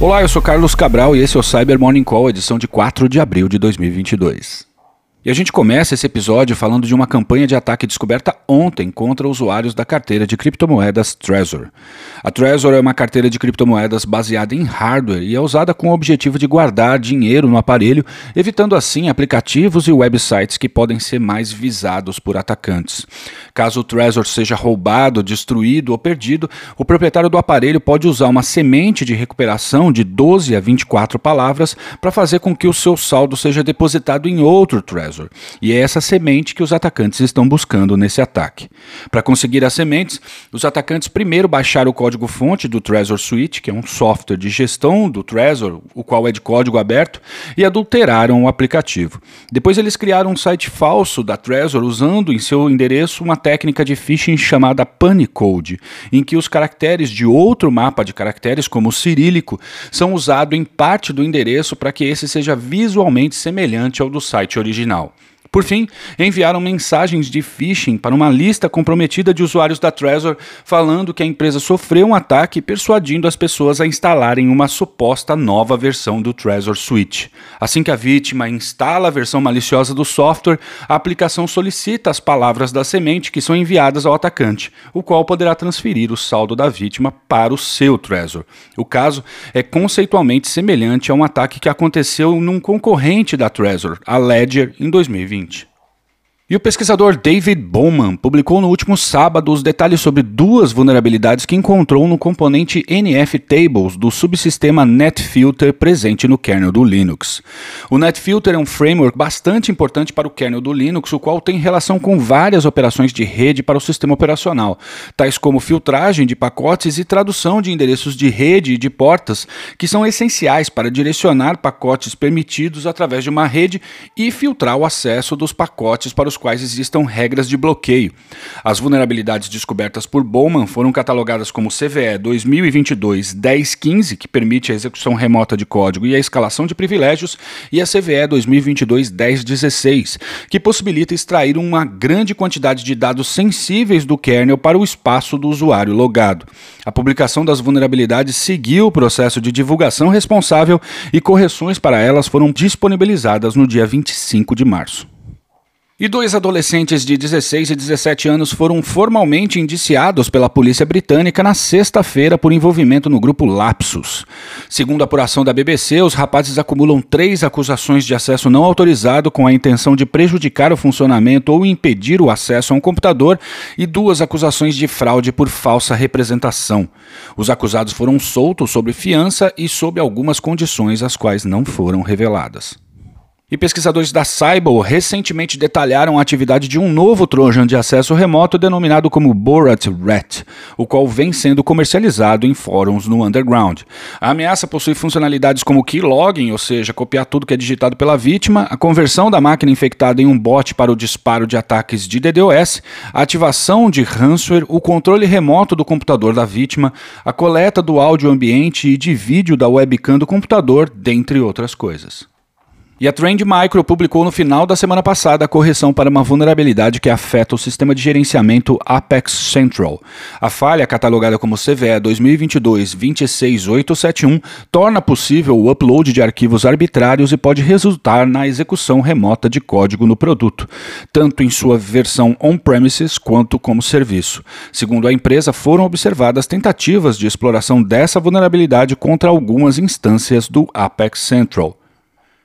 Olá, eu sou Carlos Cabral e esse é o Cyber Morning Call, edição de 4 de abril de 2022. E a gente começa esse episódio falando de uma campanha de ataque descoberta ontem contra usuários da carteira de criptomoedas Trezor. A Trezor é uma carteira de criptomoedas baseada em hardware e é usada com o objetivo de guardar dinheiro no aparelho, evitando assim aplicativos e websites que podem ser mais visados por atacantes. Caso o Trezor seja roubado, destruído ou perdido, o proprietário do aparelho pode usar uma semente de recuperação de 12 a 24 palavras para fazer com que o seu saldo seja depositado em outro Trezor. Trezor. E é essa semente que os atacantes estão buscando nesse ataque. Para conseguir as sementes, os atacantes primeiro baixaram o código-fonte do Trezor Suite, que é um software de gestão do Trezor, o qual é de código aberto, e adulteraram o aplicativo. Depois eles criaram um site falso da Trezor usando em seu endereço uma técnica de phishing chamada Punicode, em que os caracteres de outro mapa de caracteres, como o cirílico, são usados em parte do endereço para que esse seja visualmente semelhante ao do site original final. Por fim, enviaram mensagens de phishing para uma lista comprometida de usuários da Trezor, falando que a empresa sofreu um ataque persuadindo as pessoas a instalarem uma suposta nova versão do Trezor Suite. Assim que a vítima instala a versão maliciosa do software, a aplicação solicita as palavras da semente que são enviadas ao atacante, o qual poderá transferir o saldo da vítima para o seu Trezor. O caso é conceitualmente semelhante a um ataque que aconteceu num concorrente da Trezor, a Ledger, em 2020. 2020. E o pesquisador David Bowman publicou no último sábado os detalhes sobre duas vulnerabilidades que encontrou no componente NF Tables do subsistema NetFilter presente no kernel do Linux. O NetFilter é um framework bastante importante para o kernel do Linux, o qual tem relação com várias operações de rede para o sistema operacional, tais como filtragem de pacotes e tradução de endereços de rede e de portas, que são essenciais para direcionar pacotes permitidos através de uma rede e filtrar o acesso dos pacotes para os quais existam regras de bloqueio. As vulnerabilidades descobertas por Bowman foram catalogadas como CVE 2022-1015, que permite a execução remota de código e a escalação de privilégios, e a CVE 2022-1016, que possibilita extrair uma grande quantidade de dados sensíveis do kernel para o espaço do usuário logado. A publicação das vulnerabilidades seguiu o processo de divulgação responsável e correções para elas foram disponibilizadas no dia 25 de março. E dois adolescentes de 16 e 17 anos foram formalmente indiciados pela polícia britânica na sexta-feira por envolvimento no grupo Lapsus. Segundo a apuração da BBC, os rapazes acumulam três acusações de acesso não autorizado com a intenção de prejudicar o funcionamento ou impedir o acesso a um computador e duas acusações de fraude por falsa representação. Os acusados foram soltos sob fiança e sob algumas condições as quais não foram reveladas. E pesquisadores da Cybele recentemente detalharam a atividade de um novo Trojan de acesso remoto denominado como Borat Rat, o qual vem sendo comercializado em fóruns no underground. A ameaça possui funcionalidades como keylogging, ou seja, copiar tudo que é digitado pela vítima, a conversão da máquina infectada em um bot para o disparo de ataques de DDoS, a ativação de ransomware, o controle remoto do computador da vítima, a coleta do áudio ambiente e de vídeo da webcam do computador, dentre outras coisas. E a Trend Micro publicou no final da semana passada a correção para uma vulnerabilidade que afeta o sistema de gerenciamento Apex Central. A falha, catalogada como CVE 2022-26871, torna possível o upload de arquivos arbitrários e pode resultar na execução remota de código no produto, tanto em sua versão on-premises quanto como serviço. Segundo a empresa, foram observadas tentativas de exploração dessa vulnerabilidade contra algumas instâncias do Apex Central.